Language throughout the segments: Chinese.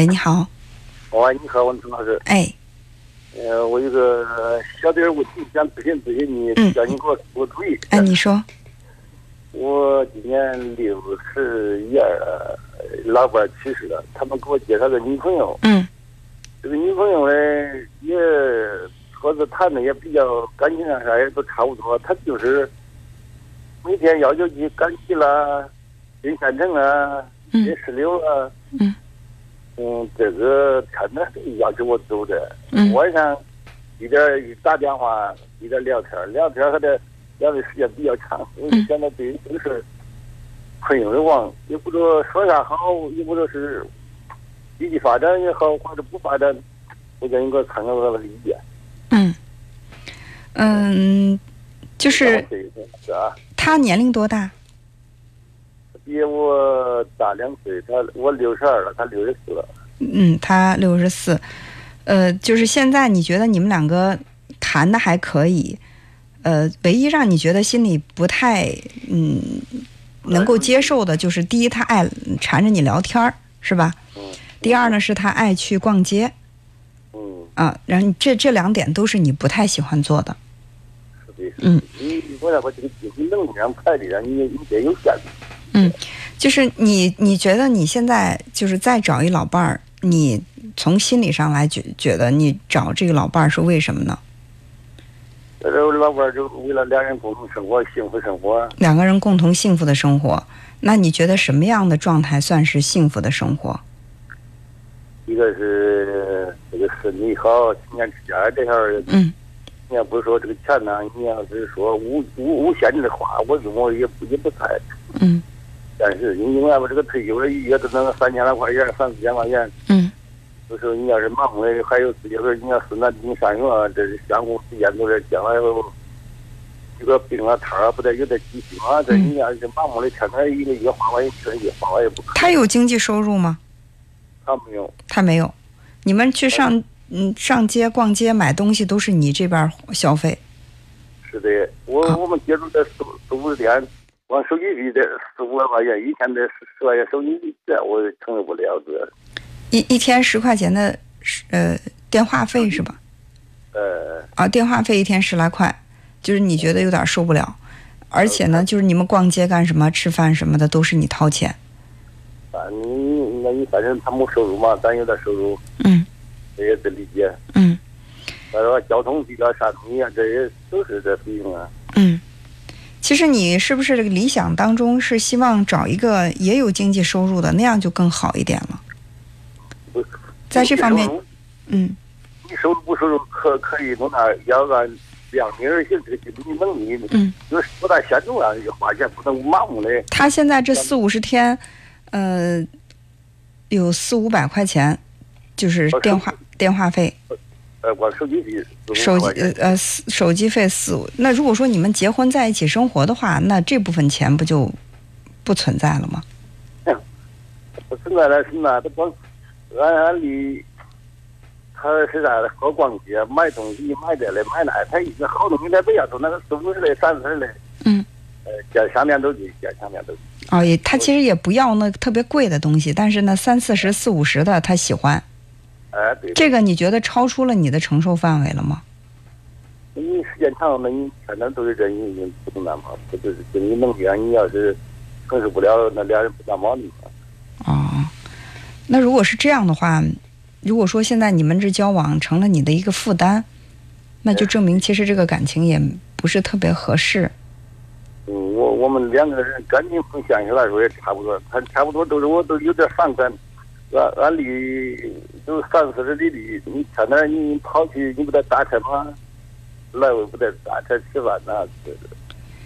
喂，你好。喂，你好，文春老师。哎，呃，我有个小点儿问题想咨询咨询你，嗯叫你给我出个主意。哎，你说，我今年六十一二，老伴儿去世了，他们给我介绍个女朋友。嗯这个女朋友呢，也和子谈的也比较感情上啥也都差不多，她就是每天要求去赶集啦、进县城啊、嗯进石榴啊。嗯嗯，这个天天都要求我走的。嗯晚上一点一打电话，一点聊天，聊天还得聊的时间比较长，我就现在对这个事儿困扰的慌，也不知道说啥好，也不知道是积极发展也好，或者不发展，我叫你给我参考我的意见。嗯嗯，就是他年龄多大？比我大两岁，他我六十二了，他六十四了。嗯，他六十四。呃，就是现在你觉得你们两个谈的还可以，呃，唯一让你觉得心里不太嗯能够接受的，就是第一，他爱缠着你聊天儿，是吧？嗯第二呢，是他爱去逛街嗯，啊，然后这这两点都是你不太喜欢做的。是的。嗯，你我要把这个机会能力上快的上，你你得有限制。就是你，你觉得你现在就是再找一老伴儿，你从心理上来觉觉得你找这个老伴儿是为什么呢？这老伴儿就为了两人共同生活、幸福生活。两个人共同幸福的生活，那你觉得什么样的状态算是幸福的生活？一个是这个身体好，勤俭持家这样儿，嗯你要不是说这个钱呢，你要是说无无无限制的花，我跟我也不也不太。嗯但是你另外吧，这个退休了一月都能三千来块钱，三四千块钱。嗯有时候你要是忙的，还有自己个你要孙子你上学，这是相互之间都是将来后这个病啊摊啊，不得有点急需嘛。这嗯你要是盲目的天天一个月花完一千一花完也不可能。他有经济收入吗？他没有。他没有。你们去上嗯上街逛街买东西都是你这边消费，是的，我啊我们接触的四四五店，光手机费的四五万块钱，一天的十十块钱手机费，这我承受不了这。一一天十块钱的呃电话费是吧？呃，啊，电话费一天十来块，就是你觉得有点受不了。而且呢，就是你们逛街干什么、吃饭什么的都是你掏钱。啊，你那你反正他没收入嘛，咱有点收入，嗯这也得理解。嗯再说交通费啊、啥东西啊，这些都是这费用啊。嗯。其实你是不是这个理想当中是希望找一个也有经济收入的，那样就更好一点了？在这方面嗯你收入不收入可可以弄那要按量力而行，这个经济能力嗯。有多大限度啊？花钱不能盲目的。他现在这四五十天，呃，有四五百块钱，就是哦电话电话费。呃，光手机费手机呃呃四手机费四五，那如果说你们结婚在一起生活的话，那这部分钱不就不存在了吗？不存在的是那，他光俺俺离，他是啥的？好逛街，买东西，买这嘞，买那，他一个好东西在不要都那个四五十嘞，三四十嘞，嗯，呃，见下面都去，见下面都去。哦，也他其实也不要那特别贵的东西，但是呢，三四十、四五十的他喜欢。哎，对，这个你觉得超出了你的承受范围了吗？你时间长了，你天天都是这，你能那嘛，不就是经济能力啊，你要是承受不了，那俩人不干毛病嘛。哦，那如果是这样的话，如果说现在你们这交往成了你的一个负担，那就证明其实这个感情也不是特别合适。嗯，我我们两个人感情从现实来说也差不多，他差不多都是我都有点反感。按按理都三四十里地，你天天你跑去，你不得打车吗？来回不得打车吃饭呐、这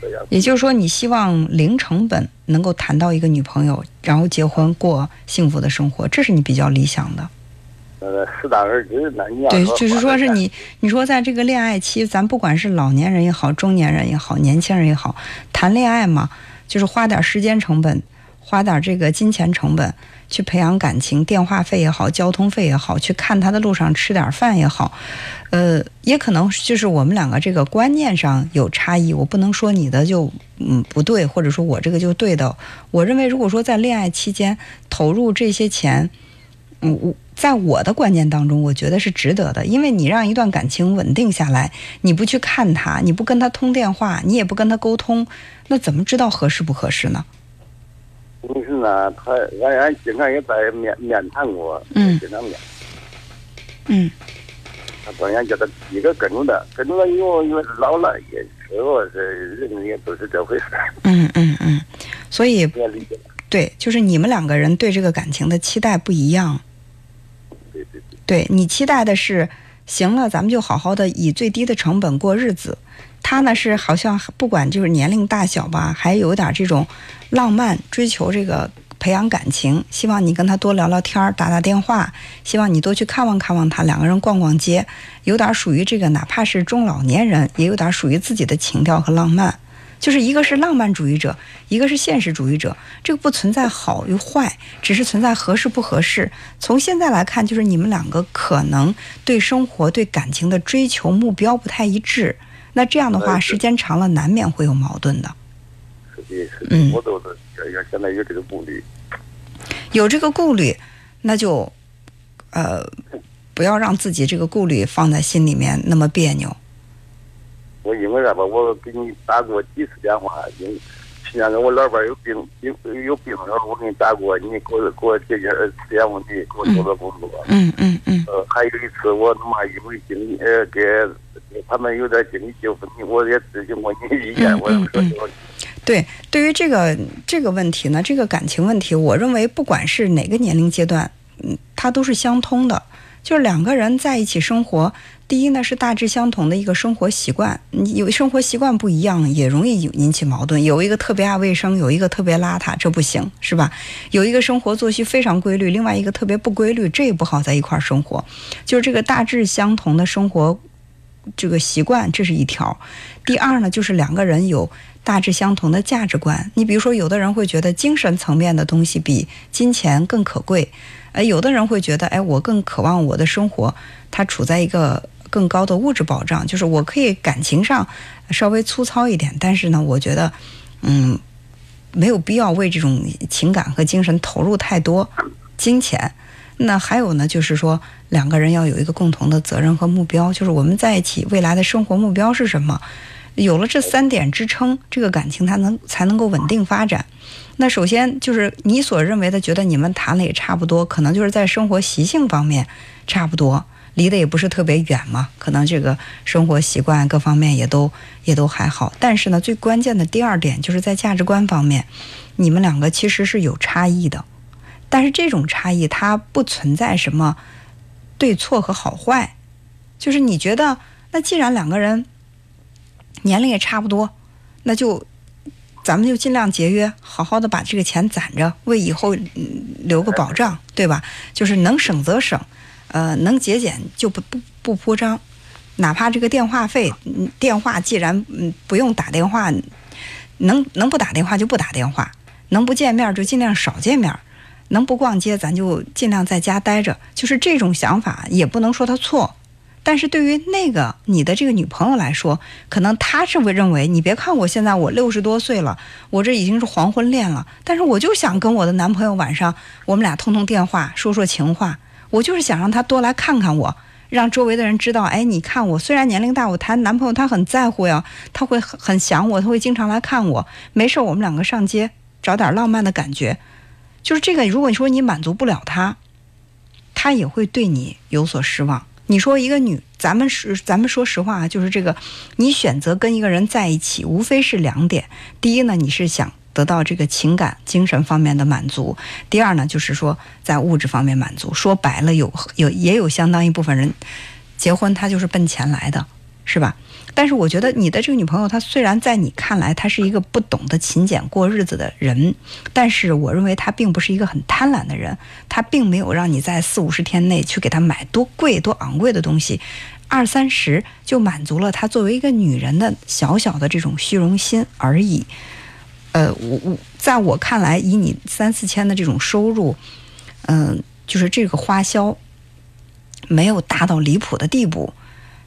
这样。也就是说，你希望零成本能够谈到一个女朋友，然后结婚过幸福的生活，这是你比较理想的。呃，适当而止。那你要对，就是说是你，你说在这个恋爱期，咱不管是老年人也好，中年人也好，年轻人也好，谈恋爱嘛，就是花点时间成本，花点这个金钱成本去培养感情，电话费也好，交通费也好，去看他的路上吃点饭也好，呃，也可能就是我们两个这个观念上有差异，我不能说你的就嗯不对，或者说我这个就对的。我认为，如果说在恋爱期间投入这些钱。嗯，我在我的观念当中，我觉得是值得的，因为你让一段感情稳定下来，你不去看他，你不跟他通电话，你也不跟他沟通，那怎么知道合适不合适呢？问题是呢，他俺俺经常也在面面谈过，嗯经常面。嗯他当然叫他一个跟着的，跟着了以后，因为老了也是我是人也不是这回事儿，嗯嗯嗯，所以。对，就是你们两个人对这个感情的期待不一样。对对对，对你期待的是，行了，咱们就好好的以最低的成本过日子。他呢是好像不管就是年龄大小吧，还有点这种浪漫，追求这个培养感情，希望你跟他多聊聊天儿，打打电话，希望你多去看望看望他，两个人逛逛街，有点属于这个，哪怕是中老年人，也有点属于自己的情调和浪漫。就是一个是浪漫主义者，一个是现实主义者，这个不存在好与坏，只是存在合适不合适。从现在来看，就是你们两个可能对生活、对感情的追求目标不太一致。那这样的话，呃时间长了难免会有矛盾的。是的，是嗯的，我都是现在有这个顾虑。有这个顾虑，那就呃不要让自己这个顾虑放在心里面那么别扭。我因为啥吧，我给你打过几次电话，因为去年我老伴儿有病病有病的时候，我给你打过，你给我给我解决实验问题，给我做做工作。嗯嗯嗯呃，还有一次我他妈因为经济呃给给他们有点经济纠纷，我也咨询过你的意见，嗯我说嗯这个对，对于这个这个问题呢，这个感情问题，我认为不管是哪个年龄阶段，嗯，它都是相通的。就是两个人在一起生活，第一呢是大致相同的一个生活习惯，有生活习惯不一样，也容易引起矛盾。有一个特别爱卫生，有一个特别邋遢，这不行，是吧？有一个生活作息非常规律，另外一个特别不规律，这也不好在一块儿生活。就是这个大致相同的生活这个习惯，这是一条。第二呢，就是两个人有大致相同的价值观。你比如说，有的人会觉得精神层面的东西比金钱更可贵，呃，有的人会觉得，哎，我更渴望我的生活它处在一个更高的物质保障，就是我可以感情上稍微粗糙一点，但是呢，我觉得，嗯，没有必要为这种情感和精神投入太多金钱。那还有呢，就是说两个人要有一个共同的责任和目标，就是我们在一起未来的生活目标是什么？有了这三点支撑，这个感情它能才能够稳定发展。那首先就是你所认为的，觉得你们谈的也差不多，可能就是在生活习性方面差不多，离得也不是特别远嘛，可能这个生活习惯各方面也都也都还好。但是呢，最关键的第二点就是在价值观方面，你们两个其实是有差异的，但是这种差异它不存在什么对错和好坏，就是你觉得那既然两个人年龄也差不多，那就咱们就尽量节约，好好的把这个钱攒着，为以后、嗯、留个保障，对吧？就是能省则省，呃，能节俭就不不不铺张，哪怕这个电话费，嗯，电话既然嗯不用打电话，能能不打电话就不打电话，能不见面就尽量少见面，能不逛街咱就尽量在家待着，就是这种想法也不能说他错。但是对于那个你的这个女朋友来说，可能她是会认为，你别看我现在我六十多岁了，我这已经是黄昏恋了，但是我就想跟我的男朋友晚上我们俩通通电话，说说情话，我就是想让他多来看看我，让周围的人知道，哎，你看我虽然年龄大，我谈男朋友他很在乎呀，他会很很想我，他会经常来看我，没事我们两个上街找点浪漫的感觉，就是这个，如果你说你满足不了他，他也会对你有所失望。你说一个女，咱们是咱们说实话啊，就是这个，你选择跟一个人在一起，无非是两点。第一呢，你是想得到这个情感、精神方面的满足；第二呢，就是说在物质方面满足。说白了，有有也有相当一部分人结婚他就是奔钱来的，是吧？但是我觉得你的这个女朋友，她虽然在你看来她是一个不懂得勤俭过日子的人，但是我认为她并不是一个很贪婪的人。她并没有让你在四五十天内去给她买多贵、多昂贵的东西，二三十就满足了她作为一个女人的小小的这种虚荣心而已。呃，我我在我看来，以你三四千的这种收入，嗯、就是这个花销没有大到离谱的地步。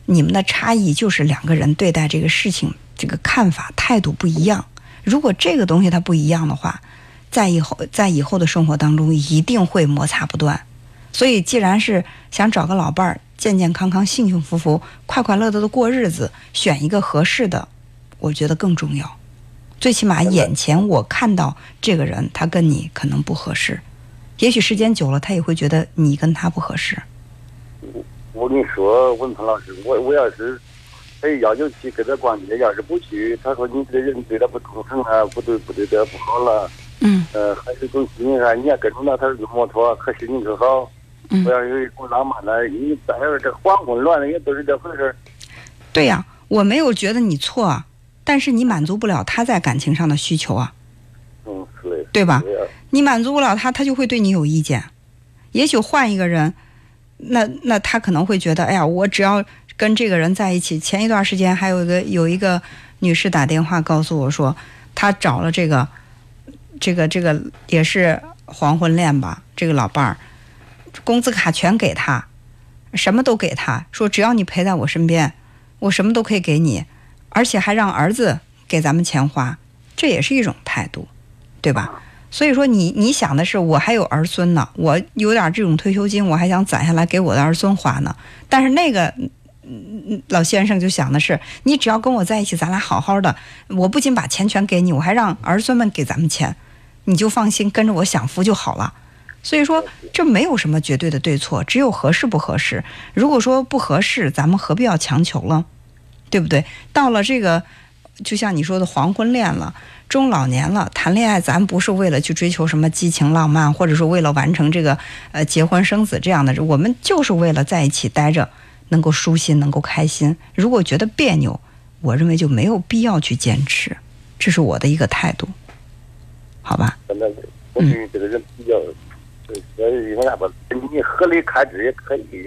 你们的差异就是两个人对待这个事情这个看法态度不一样。如果这个东西它不一样的话，在以后在以后的生活当中一定会摩擦不断。所以，既然是想找个老伴儿，健健康康、幸幸福福、快快乐乐的过日子，选一个合适的，我觉得更重要。最起码眼前我看到这个人，他跟你可能不合适，也许时间久了，他也会觉得你跟他不合适。我我跟你说，文鹏老师，我我要是哎要求去跟他逛街，要是不去，他说你这个人对他不忠诚啊，不对不对他不好了。嗯呃，还是从心理上，你要跟着他他是摩托，可心情可好。嗯我，要有一种浪漫的，你再有这黄昏乱的也都是这回事儿。对呀，我没有觉得你错啊，但是你满足不了他在感情上的需求啊。嗯，是的。对吧你满足不了他，他就会对你有意见。也许换一个人，那那他可能会觉得，哎呀，我只要跟这个人在一起。前一段时间还有一个有一个女士打电话告诉我说，她找了这个这个这个也是黄昏恋吧，这个老伴儿，工资卡全给他，什么都给他，说只要你陪在我身边，我什么都可以给你，而且还让儿子给咱们钱花，这也是一种态度，对吧？所以说你你想的是我还有儿孙呢，我有点这种退休金，我还想攒下来给我的儿孙花呢。但是那个老先生就想的是，你只要跟我在一起，咱俩好好的，我不仅把钱全给你，我还让儿孙们给咱们钱，你就放心跟着我享福就好了。所以说这没有什么绝对的对错，只有合适不合适。如果说不合适，咱们何必要强求了，对不对？到了这个，就像你说的黄昏恋了。中老年了，谈恋爱咱不是为了去追求什么激情浪漫，或者说为了完成这个呃结婚生子这样的，我们就是为了在一起待着，能够舒心，能够开心。如果觉得别扭，我认为就没有必要去坚持，这是我的一个态度，好吧？反正我对这个人比较？你合理开支也可以，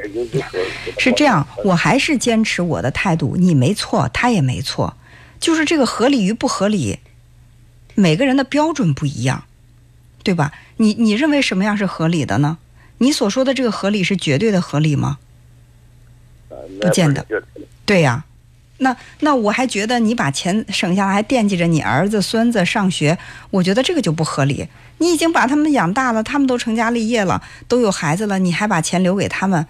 是这样，我还是坚持我的态度，你没错，他也没错，就是这个合理与不合理。每个人的标准不一样，对吧？你你认为什么样是合理的呢？你所说的这个合理是绝对的合理吗？不见得。对呀、那那我还觉得你把钱省下来，还惦记着你儿子孙子上学，我觉得这个就不合理。你已经把他们养大了，他们都成家立业了，都有孩子了，你还把钱留给他们，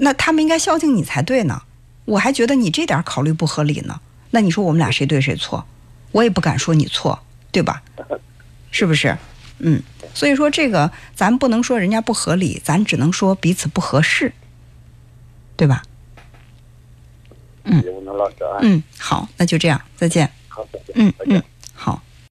那他们应该孝敬你才对呢。我还觉得你这点考虑不合理呢。那你说我们俩谁对谁错？我也不敢说你错。对吧？是不是？嗯，所以说这个咱不能说人家不合理，咱只能说彼此不合适，对吧？嗯，嗯，好，那就这样，再见。好，再见，嗯嗯，好。